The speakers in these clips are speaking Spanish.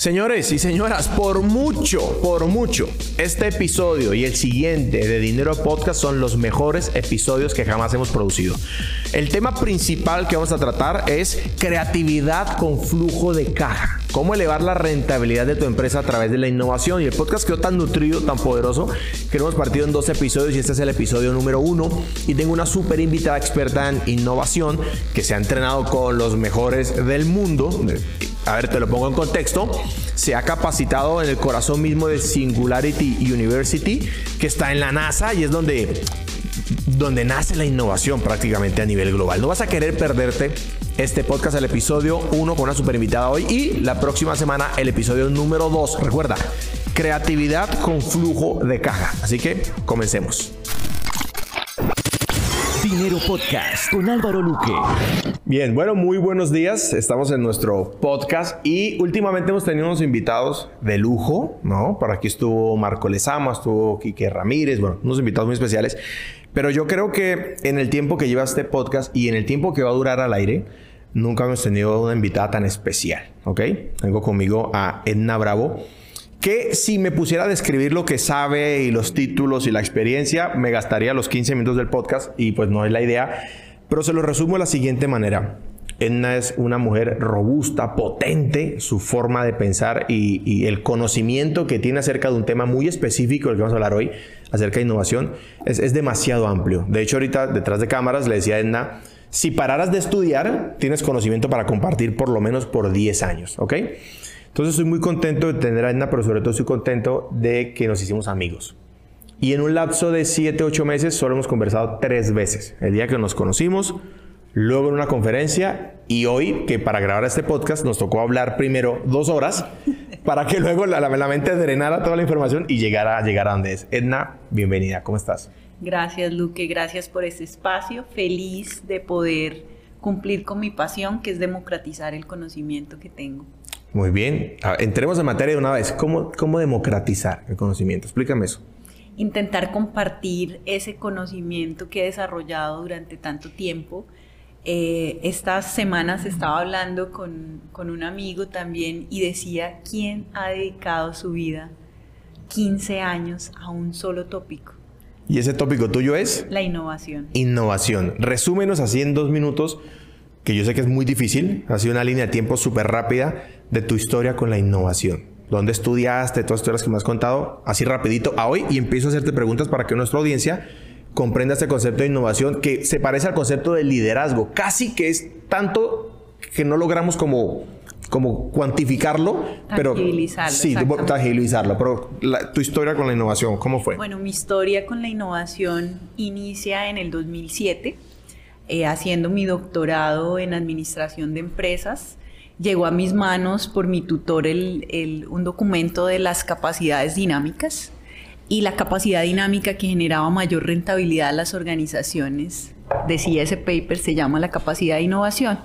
Señores y señoras, por mucho, por mucho, este episodio y el siguiente de Dinero Podcast son los mejores episodios que jamás hemos producido. El tema principal que vamos a tratar es creatividad con flujo de caja. Cómo elevar la rentabilidad de tu empresa a través de la innovación. Y el podcast quedó tan nutrido, tan poderoso, que lo hemos partido en dos episodios y este es el episodio número uno. Y tengo una súper invitada experta en innovación que se ha entrenado con los mejores del mundo a ver, te lo pongo en contexto, se ha capacitado en el corazón mismo de Singularity University, que está en la NASA y es donde, donde nace la innovación prácticamente a nivel global. No vas a querer perderte este podcast, el episodio 1 con una super invitada hoy y la próxima semana el episodio número 2. Recuerda, creatividad con flujo de caja. Así que comencemos. Dinero Podcast con Álvaro Luque. Bien, bueno, muy buenos días. Estamos en nuestro podcast y últimamente hemos tenido unos invitados de lujo, ¿no? Por aquí estuvo Marco Lezama, estuvo Quique Ramírez, bueno, unos invitados muy especiales. Pero yo creo que en el tiempo que lleva este podcast y en el tiempo que va a durar al aire, nunca hemos tenido una invitada tan especial, ¿ok? Tengo conmigo a Edna Bravo que si me pusiera a describir lo que sabe y los títulos y la experiencia, me gastaría los 15 minutos del podcast y pues no es la idea. Pero se lo resumo de la siguiente manera. Edna es una mujer robusta, potente, su forma de pensar y, el conocimiento que tiene acerca de un tema muy específico del que vamos a hablar hoy, acerca de innovación, es, es demasiado amplio. De hecho, ahorita detrás de cámaras le decía a Edna, si pararas de estudiar, tienes conocimiento para compartir por lo menos por 10 años, ¿ok? Entonces estoy muy contento de tener a Edna, pero sobre todo estoy contento de que nos hicimos amigos. Y en un lapso de 7, 8 meses solo hemos conversado tres veces. El día que nos conocimos, luego en una conferencia y hoy que para grabar este podcast nos tocó hablar primero dos horas para que luego la, la, mente drenara toda la información y llegara, a llegar a donde es. Edna, bienvenida, ¿cómo estás? Gracias Luque, gracias por este espacio, feliz de poder cumplir con mi pasión que es democratizar el conocimiento que tengo. Muy bien. entremos en materia de una vez. ¿Cómo, ¿Cómo democratizar el conocimiento? Explícame eso. Intentar compartir ese conocimiento que he desarrollado durante tanto tiempo. Eh, estas semanas estaba hablando con, con un amigo también y decía, ¿quién ha dedicado su vida 15 años a un solo tópico? ¿Y ese tópico tuyo es? La innovación. Innovación. Resúmenos así en dos minutos, que yo sé que es muy difícil, ha sido una línea de tiempo súper rápida de tu historia con la innovación. ¿Dónde estudiaste? Todas las historias que me has contado, así rapidito a hoy y empiezo a hacerte preguntas para que nuestra audiencia comprenda este concepto de innovación que se parece al concepto de liderazgo. Casi que es tanto que no logramos como, como cuantificarlo, pero sí, tangibilizarlo. Pero tu historia con la innovación, ¿cómo fue? Bueno, mi historia con la innovación inicia en el 2007, eh, haciendo mi doctorado en administración de empresas llegó a mis manos por mi tutor un documento de las capacidades dinámicas y la capacidad dinámica que generaba mayor rentabilidad a las organizaciones. Decía ese paper, se llama la capacidad de innovación.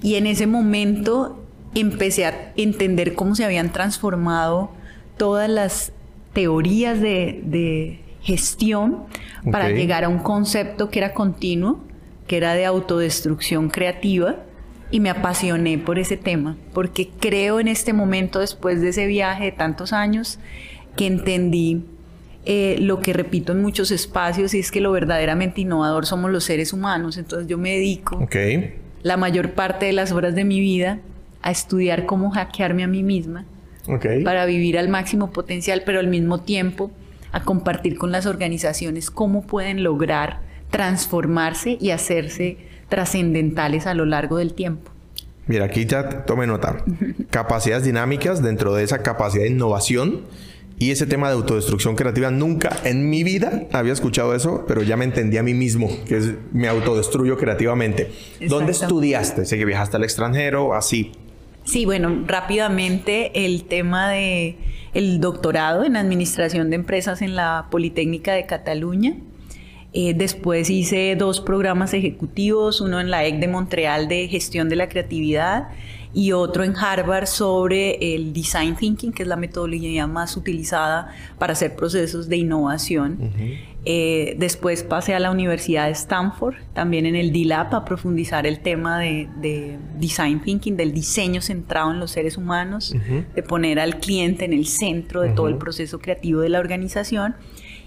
Y en ese momento empecé a entender cómo se habían transformado todas las teorías de, gestión para llegar a un concepto que era continuo, que era de autodestrucción creativa y me apasioné por ese tema, porque creo en este momento, después de ese viaje de tantos años, que entendí eh, lo que repito en muchos espacios, y es que lo verdaderamente innovador somos los seres humanos. Entonces yo me dedico la mayor parte de las horas de mi vida a estudiar cómo hackearme a mí misma para vivir al máximo potencial, pero al mismo tiempo a compartir con las organizaciones cómo pueden lograr transformarse y hacerse trascendentales a lo largo del tiempo. Mira, aquí ya tome nota. Capacidades dinámicas dentro de esa capacidad de innovación y ese tema de autodestrucción creativa. Nunca en mi vida había escuchado eso, pero ya me entendí a mí mismo, que es, me autodestruyo creativamente. ¿Dónde estudiaste? Sé que viajaste al extranjero, así. Sí, bueno, rápidamente el tema de el doctorado en administración de empresas en la Politécnica de Cataluña. Eh, después hice dos programas ejecutivos, uno en la EC de Montreal de gestión de la creatividad y otro en Harvard sobre el design thinking, que es la metodología más utilizada para hacer procesos de innovación. Eh, después pasé a la Universidad de Stanford, también en el D-Lab, a profundizar el tema de, design thinking, del diseño centrado en los seres humanos, de poner al cliente en el centro de todo el proceso creativo de la organización.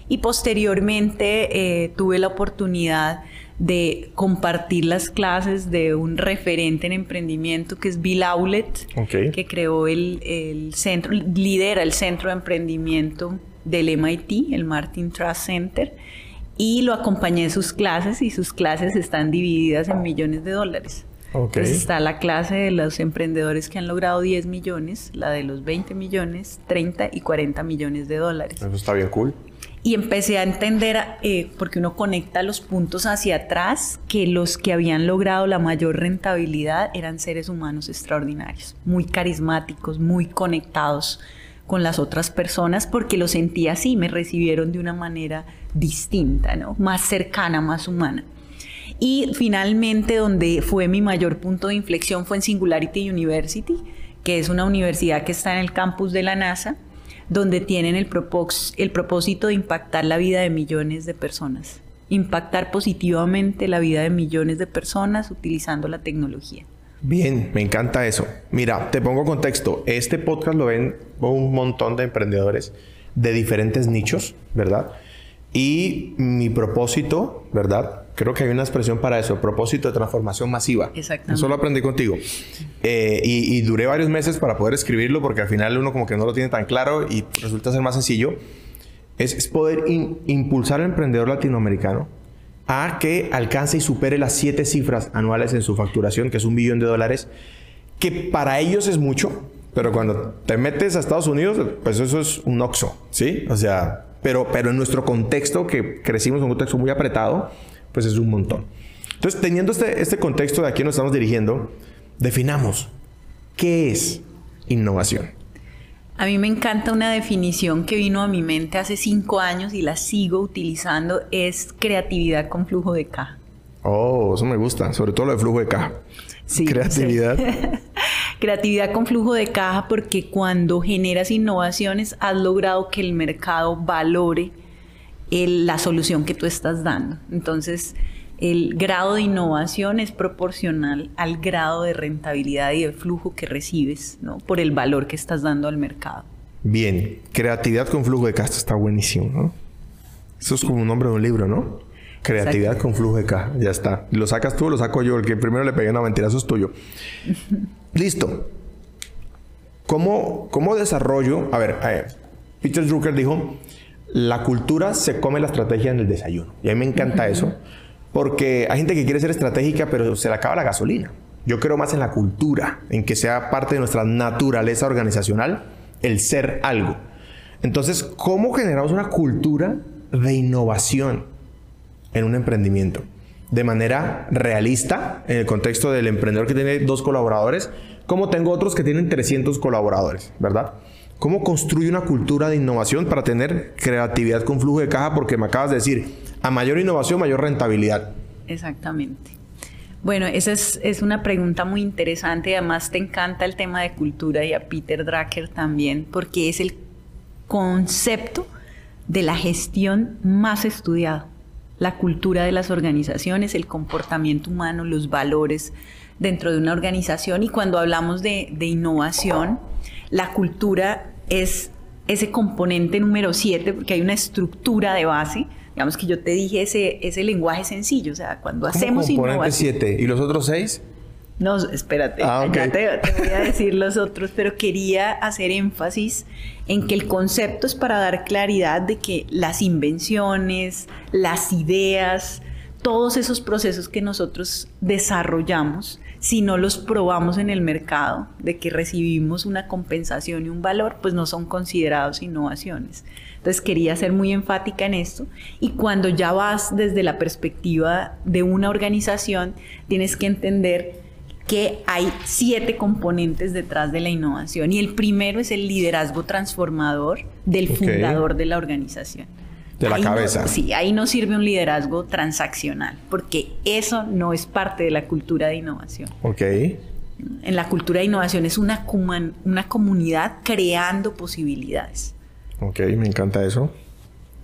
Y posteriormente eh, tuve la oportunidad de compartir las clases de un referente en emprendimiento que es Bill Aulet, que creó el, el centro, lidera el centro de emprendimiento del MIT, el Martin Trust Center, y lo acompañé en sus clases y sus clases están divididas en millones de dólares. Entonces está la clase de los emprendedores que han logrado 10 millones, la de los 20 millones, 30 y 40 millones de dólares. Eso está bien cool. Y empecé a entender, eh, porque uno conecta los puntos hacia atrás, que los que habían logrado la mayor rentabilidad eran seres humanos extraordinarios, muy carismáticos, muy conectados con las otras personas porque lo sentí así, me recibieron de una manera distinta, ¿no? más cercana, más humana. Y finalmente donde fue mi mayor punto de inflexión fue en Singularity University, que es una universidad que está en el campus de la NASA, donde tienen el, el propósito de impactar la vida de millones de personas, impactar positivamente la vida de millones de personas utilizando la tecnología. Bien, me encanta eso. Mira, te pongo contexto. Este podcast lo ven un montón de emprendedores de diferentes nichos, ¿verdad? Y mi propósito, ¿verdad? Creo que hay una expresión para eso, propósito de transformación masiva. Exactamente. Eso lo aprendí contigo. Eh, y, duré varios meses para poder escribirlo porque al final uno como que no lo tiene tan claro y resulta ser más sencillo. Es, poder impulsar al emprendedor latinoamericano a que alcance y supere las siete cifras anuales en su facturación, que es un billón de dólares, que para ellos es mucho, pero cuando te metes a Estados Unidos, pues eso es un oxo, ¿sí? O sea, pero, pero en nuestro contexto, que crecimos en un contexto muy apretado, pues es un montón. Entonces, teniendo este, este contexto de aquí nos estamos dirigiendo, definamos qué es innovación. A mí me encanta una definición que vino a mi mente hace cinco años y la sigo utilizando, es creatividad con flujo de caja. Oh, eso me gusta, sobre todo lo de flujo de caja. Sí, creatividad. creatividad con flujo de caja porque cuando generas innovaciones has logrado que el mercado valore la solución que tú estás dando. Entonces, el grado de innovación es proporcional al grado de rentabilidad y de flujo que recibes, ¿no? Por el valor que estás dando al mercado. Bien, creatividad con flujo de caja está buenísimo, ¿no? Eso es como un nombre de un libro, ¿no? Creatividad con flujo de caja, ya está. Lo sacas tú lo saco yo, el que primero le pegué una mentira, eso es tuyo. Listo. ¿Cómo, ¿Cómo desarrollo? A ver, eh, Peter Drucker dijo, la cultura se come la estrategia en el desayuno. Y a mí me encanta eso. Porque hay gente que quiere ser estratégica, pero se le acaba la gasolina. Yo creo más en la cultura, en que sea parte de nuestra naturaleza organizacional el ser algo. Entonces, ¿cómo generamos una cultura de innovación en un emprendimiento? De manera realista, en el contexto del emprendedor que tiene dos colaboradores, como tengo otros que tienen 300 colaboradores, ¿verdad? ¿Cómo construye una cultura de innovación para tener creatividad con flujo de caja? Porque me acabas de decir, a mayor innovación, mayor rentabilidad. Exactamente. Bueno, esa es, una pregunta muy interesante. Además, te encanta el tema de cultura y a Peter Drucker también, porque es el concepto de la gestión más estudiado. La cultura de las organizaciones, el comportamiento humano, los valores dentro de una organización. Y cuando hablamos de, de innovación, la cultura es ese componente número 7, porque hay una estructura de base. Digamos que yo te dije ese, ese lenguaje sencillo, o sea, cuando hacemos innovación... 7 y los otros 6? No, espérate, ah, ya te, te, voy a decir los otros, pero quería hacer énfasis en que el concepto es para dar claridad de que las invenciones, las ideas, todos esos procesos que nosotros desarrollamos, si no los probamos en el mercado, de que recibimos una compensación y un valor, pues no son considerados innovaciones. Entonces quería ser muy enfática en esto. Y cuando ya vas desde la perspectiva de una organización, tienes que entender que hay siete componentes detrás de la innovación. Y el primero es el liderazgo transformador del fundador de la organización. De la cabeza. sí, ahí no sirve un liderazgo transaccional, porque eso no es parte de la cultura de innovación. Ok. En la cultura de innovación es una, una comunidad creando posibilidades. Ok, me encanta eso.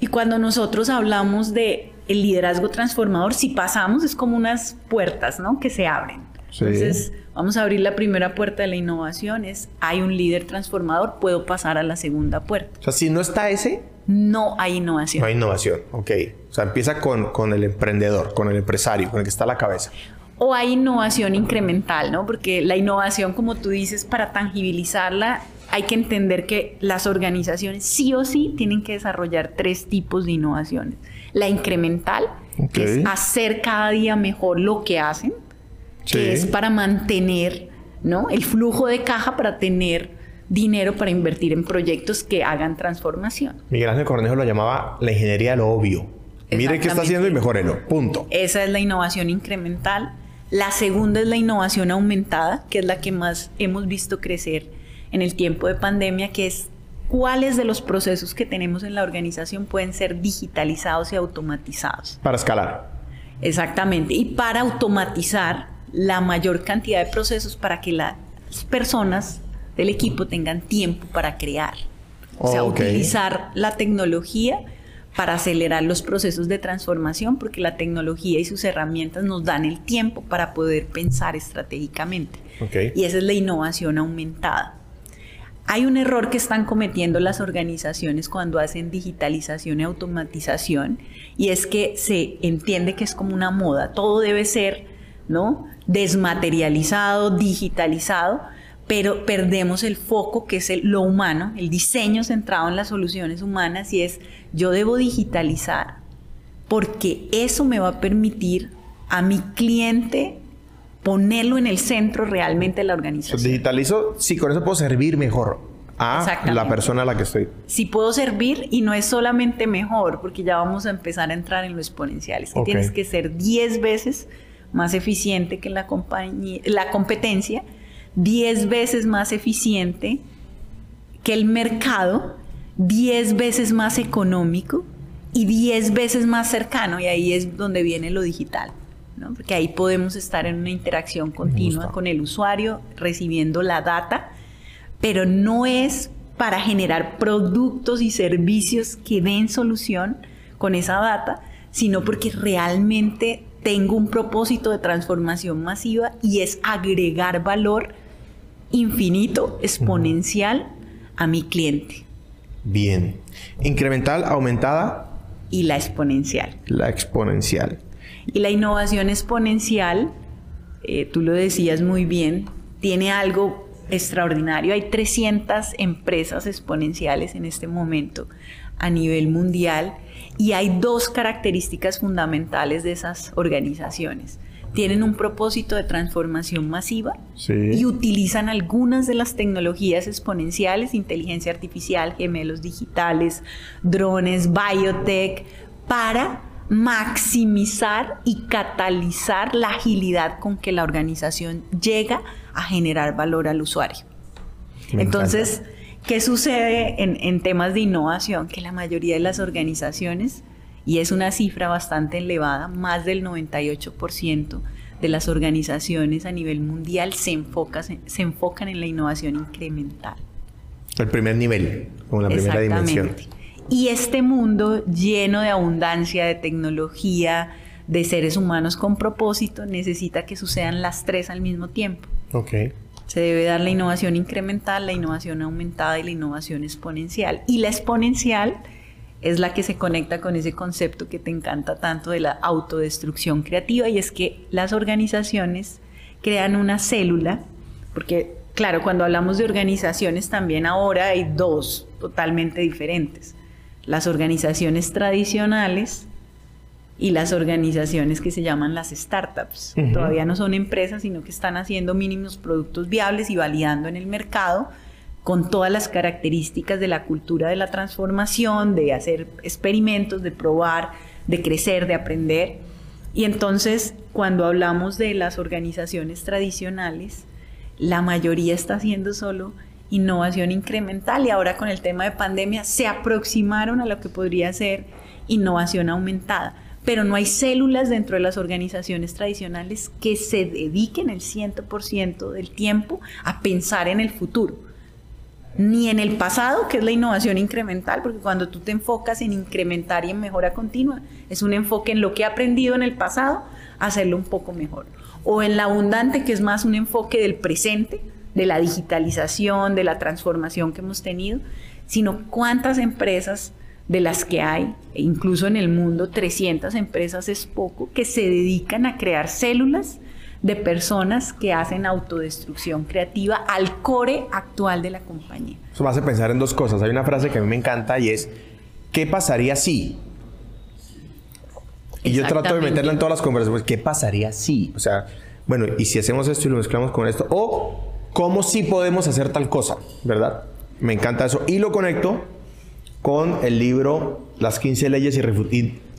Y cuando nosotros hablamos de el liderazgo transformador, si pasamos es como unas puertas, ¿no? Que se abren. Entonces, vamos a abrir la primera puerta de la innovación, es hay un líder transformador, puedo pasar a la segunda puerta. O sea, si no está ese, no hay innovación. No hay innovación, ok. O sea, empieza con, con el emprendedor, con el empresario, con el que está a la cabeza. O hay innovación incremental, ¿no? Porque la innovación, como tú dices, para tangibilizarla, hay que entender que las organizaciones sí o sí tienen que desarrollar tres tipos de innovaciones. La incremental, que es hacer cada día mejor lo que hacen, que es para mantener ¿no? el flujo de caja para tener dinero para invertir en proyectos que hagan transformación. Miguel Ángel Cornejo lo llamaba la ingeniería de lo obvio. Mire qué está haciendo y mejorelo. Punto. Esa es la innovación incremental. La segunda es la innovación aumentada, que es la que más hemos visto crecer en el tiempo de pandemia, que es cuáles de los procesos que tenemos en la organización pueden ser digitalizados y automatizados. Para escalar. Exactamente. Y para automatizar la mayor cantidad de procesos para que las personas del equipo tengan tiempo para crear. O sea, utilizar la tecnología para acelerar los procesos de transformación, porque la tecnología y sus herramientas nos dan el tiempo para poder pensar estratégicamente. Y esa es la innovación aumentada. Hay un error que están cometiendo las organizaciones cuando hacen digitalización y automatización, y es que se entiende que es como una moda, todo debe ser, ¿no? desmaterializado, digitalizado, pero perdemos el foco que es lo humano, el diseño centrado en las soluciones humanas y es yo debo digitalizar porque eso me va a permitir a mi cliente ponerlo en el centro realmente de la organización. digitalizo, sí, con eso puedo servir mejor a la persona a la que estoy. Sí puedo servir y no es solamente mejor, porque ya vamos a empezar a entrar en lo exponencial, es que tienes que ser 10 veces más eficiente que la, compañía, la competencia, 10 veces más eficiente que el mercado, 10 veces más económico y 10 veces más cercano. Y ahí es donde viene lo digital. ¿no? Porque ahí podemos estar en una interacción continua con el usuario, recibiendo la data, pero no es para generar productos y servicios que den solución con esa data, sino porque realmente tengo un propósito de transformación masiva y es agregar valor infinito, exponencial a mi cliente. Bien. Incremental, aumentada. Y la exponencial. La exponencial. Y la innovación exponencial, eh, tú lo decías muy bien, tiene algo extraordinario. Hay 300 empresas exponenciales en este momento a nivel mundial y hay dos características fundamentales de esas organizaciones. Tienen un propósito de transformación masiva y utilizan algunas de las tecnologías exponenciales, inteligencia artificial, gemelos digitales, drones, biotech, para maximizar y catalizar la agilidad con que la organización llega a generar valor al usuario. Entonces, ¿Qué sucede en, temas de innovación? Que la mayoría de las organizaciones, y es una cifra bastante elevada, más del 98% de las organizaciones a nivel mundial se, enfoca, se, enfocan en la innovación incremental. El primer nivel, como la primera dimensión. Y este mundo lleno de abundancia, de tecnología, de seres humanos con propósito, necesita que sucedan las tres al mismo tiempo. Okay. Se debe dar la innovación incremental, la innovación aumentada y la innovación exponencial. Y la exponencial es la que se conecta con ese concepto que te encanta tanto de la autodestrucción creativa y es que las organizaciones crean una célula, porque claro, cuando hablamos de organizaciones también ahora hay dos totalmente diferentes. Las organizaciones tradicionales y las organizaciones que se llaman las startups. Todavía no son empresas, sino que están haciendo mínimos productos viables y validando en el mercado con todas las características de la cultura de la transformación, de hacer experimentos, de probar, de crecer, de aprender. Y entonces, cuando hablamos de las organizaciones tradicionales, la mayoría está haciendo solo innovación incremental y ahora con el tema de pandemia se aproximaron a lo que podría ser innovación aumentada pero no hay células dentro de las organizaciones tradicionales que se dediquen el 100% del tiempo a pensar en el futuro. Ni en el pasado, que es la innovación incremental, porque cuando tú te enfocas en incrementar y en mejora continua, es un enfoque en lo que he aprendido en el pasado, hacerlo un poco mejor. O en la abundante, que es más un enfoque del presente, de la digitalización, de la transformación que hemos tenido, sino cuántas empresas de las que hay, e incluso en el mundo 300 empresas es poco, que se dedican a crear células de personas que hacen autodestrucción creativa al core actual de la compañía. Eso me hace pensar en dos cosas. Hay una frase que a mí me encanta y es, ¿qué pasaría si? Y yo trato de meterla en todas las conversaciones. ¿Qué pasaría si? O sea, bueno, y si hacemos esto y lo mezclamos con esto, o cómo sí podemos hacer tal cosa, ¿verdad? Me encanta eso. Y lo conecto con el libro Las 15 leyes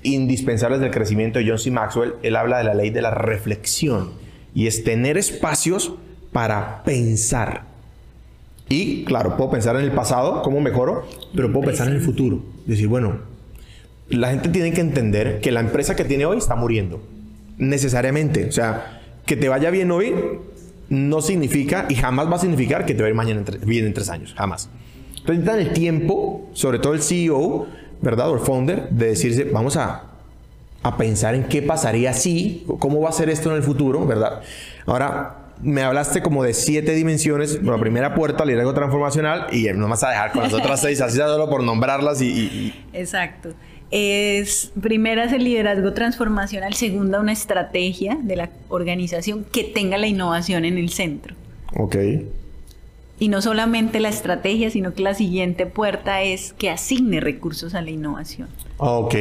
indispensables del crecimiento de John C. Maxwell. Él habla de la ley de la reflexión y es tener espacios para pensar. Y claro, puedo pensar en el pasado, cómo mejoro, pero puedo pensar en el futuro. Decir, bueno, la gente tiene que entender que la empresa que tiene hoy está muriendo. Necesariamente. O sea, que te vaya bien hoy no significa y jamás va a significar que te va a ir mañana bien en tres años, jamás. Entonces necesitan el tiempo, sobre todo el CEO, ¿verdad? O el founder, de decirse, vamos a, a pensar en qué pasaría si, cómo va a ser esto en el futuro, ¿verdad? Ahora, me hablaste como de siete dimensiones. La primera puerta, liderazgo transformacional, y no vas a dejar con las otras seis, así solo por nombrarlas y... Exacto. Es, primera es el liderazgo transformacional, segunda una estrategia de la organización que tenga la innovación en el centro. Ok. Y no solamente la estrategia, sino que la siguiente puerta es que asigne recursos a la innovación. Ok.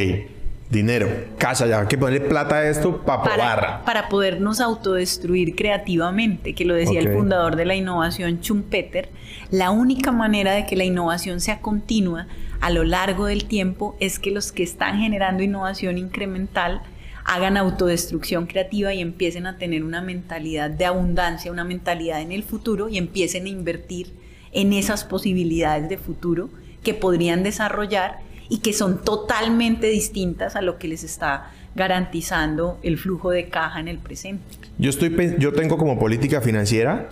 Dinero, casa ya, hay que ponerle plata a esto para probar. Para podernos autodestruir creativamente, que lo decía el fundador de la innovación, Schumpeter, la única manera de que la innovación sea continua a lo largo del tiempo es que los que están generando innovación incremental hagan autodestrucción creativa y empiecen a tener una mentalidad de abundancia, una mentalidad en el futuro y empiecen a invertir en esas posibilidades de futuro que podrían desarrollar y que son totalmente distintas a lo que les está garantizando el flujo de caja en el presente. Yo, estoy, yo tengo como política financiera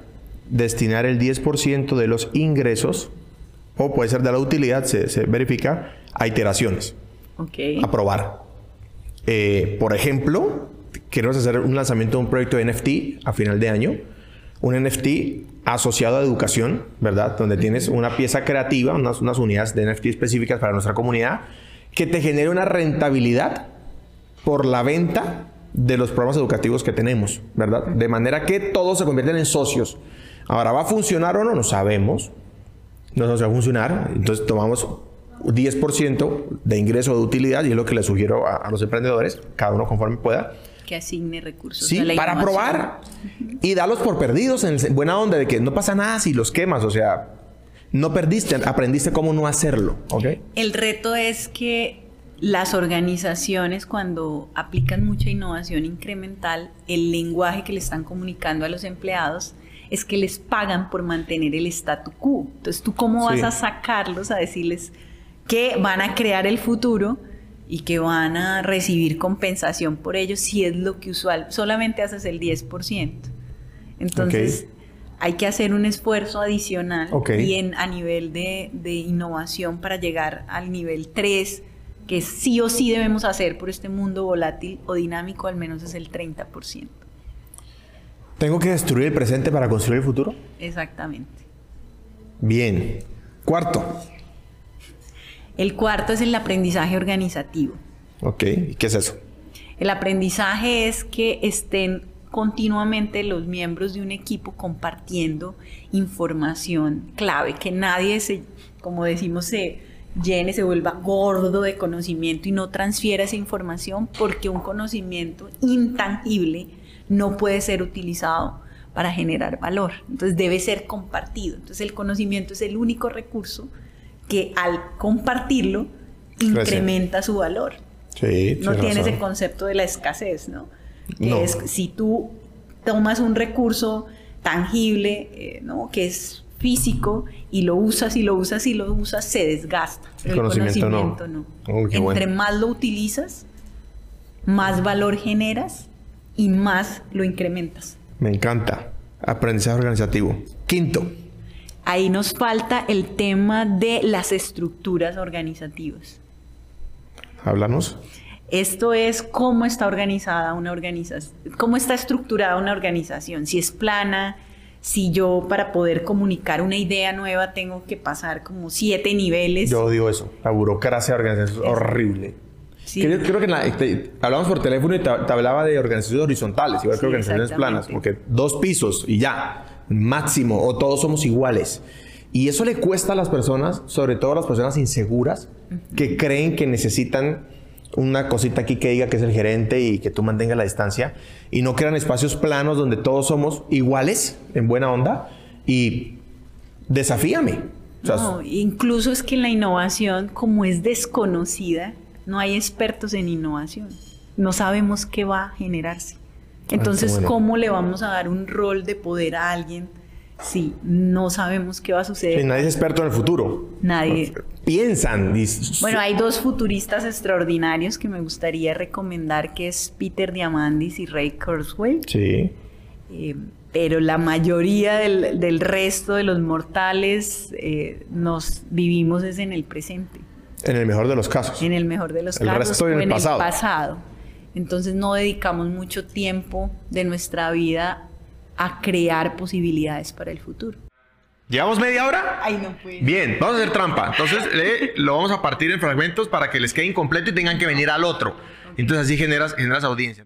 destinar el 10% de los ingresos, o puede ser de la utilidad, se, verifica, a iteraciones. Ok. A probar. Eh, por ejemplo, queremos hacer un lanzamiento de un proyecto de NFT a final de año. Un NFT asociado a educación, ¿verdad? Donde tienes una pieza creativa, unas, unas unidades de NFT específicas para nuestra comunidad, que te genere una rentabilidad por la venta de los programas educativos que tenemos, ¿verdad? De manera que todos se convierten en socios. Ahora, ¿va a funcionar o no? No sabemos. No nos va a funcionar. Entonces tomamos 10% de ingreso de utilidad y es lo que le sugiero a, a los emprendedores, cada uno conforme pueda que asigne recursos. Sí, para probar y darlos por perdidos en buena onda de que no pasa nada si los quemas, o sea, no perdiste, aprendiste cómo no hacerlo, ¿ok? El reto es que las organizaciones cuando aplican mucha innovación incremental, el lenguaje que le están comunicando a los empleados es que les pagan por mantener el statu quo. Entonces, ¿tú cómo vas a sacarlos a decirles que van a crear el futuro? Y que van a recibir compensación por ello si es lo que usual, solamente haces el 10%. Entonces, hay que hacer un esfuerzo adicional bien a nivel de, de, innovación para llegar al nivel 3, que sí o sí debemos hacer por este mundo volátil o dinámico, al menos es el 30%. ¿Tengo que destruir el presente para construir el futuro? Exactamente. Bien. Cuarto, el cuarto es el aprendizaje organizativo. Ok, ¿y qué es eso? El aprendizaje es que estén continuamente los miembros de un equipo compartiendo información clave, que nadie se, como decimos, se llene, se vuelva gordo de conocimiento y no transfiera esa información porque un conocimiento intangible no puede ser utilizado para generar valor. Entonces debe ser compartido. Entonces el conocimiento es el único recurso que al compartirlo incrementa su valor. Sí, no tiene ese concepto de la escasez, ¿no? Es si tú tomas un recurso tangible, eh, ¿no? Que es físico y lo usas y lo usas y lo usas, se desgasta. El, conocimiento, no. Oh, Entre más lo utilizas, más valor generas y más lo incrementas. Me encanta. Aprendizaje organizativo. Quinto. Ahí nos falta el tema de las estructuras organizativas. Háblanos. Esto es cómo está organizada una organización, cómo está estructurada una organización, si es plana, si yo para poder comunicar una idea nueva tengo que pasar como siete niveles. Yo odio eso. La burocracia de organización es horrible. Sí. Creo, creo que la- te- hablamos por teléfono y te, te hablaba de organizaciones horizontales, igual que organizaciones planas, porque dos pisos y ya, máximo, o todos somos iguales. Y eso le cuesta a las personas, sobre todo a las personas inseguras, que creen que necesitan una cosita aquí que diga que es el gerente y que tú mantengas la distancia, y no crean espacios planos donde todos somos iguales, en buena onda, y desafíame. O sea, No, incluso es que la innovación, como es desconocida, no hay expertos en innovación. No sabemos qué va a generarse. Entonces, bueno. ¿cómo le vamos a dar un rol de poder a alguien si no sabemos qué va a suceder? Sí, nadie es experto en el futuro. Nadie. Piensan. Bueno, hay dos futuristas extraordinarios que me gustaría recomendar, que es Peter Diamandis y Ray Kurzweil. Sí. Eh, pero la mayoría del, del resto de los mortales eh, nos vivimos es en el presente. En el mejor de los casos. en el mejor de los El casos resto en el en pasado. el pasado. Entonces no dedicamos mucho tiempo de nuestra vida a crear posibilidades para el futuro. ¿Llevamos media hora? Ay, no puede. Bien, vamos a hacer trampa. Entonces eh, lo vamos a partir en fragmentos para que les quede incompleto y tengan que venir al otro. Entonces así generas, generas audiencia.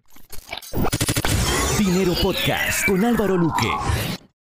Dinero Podcast con Álvaro Luque.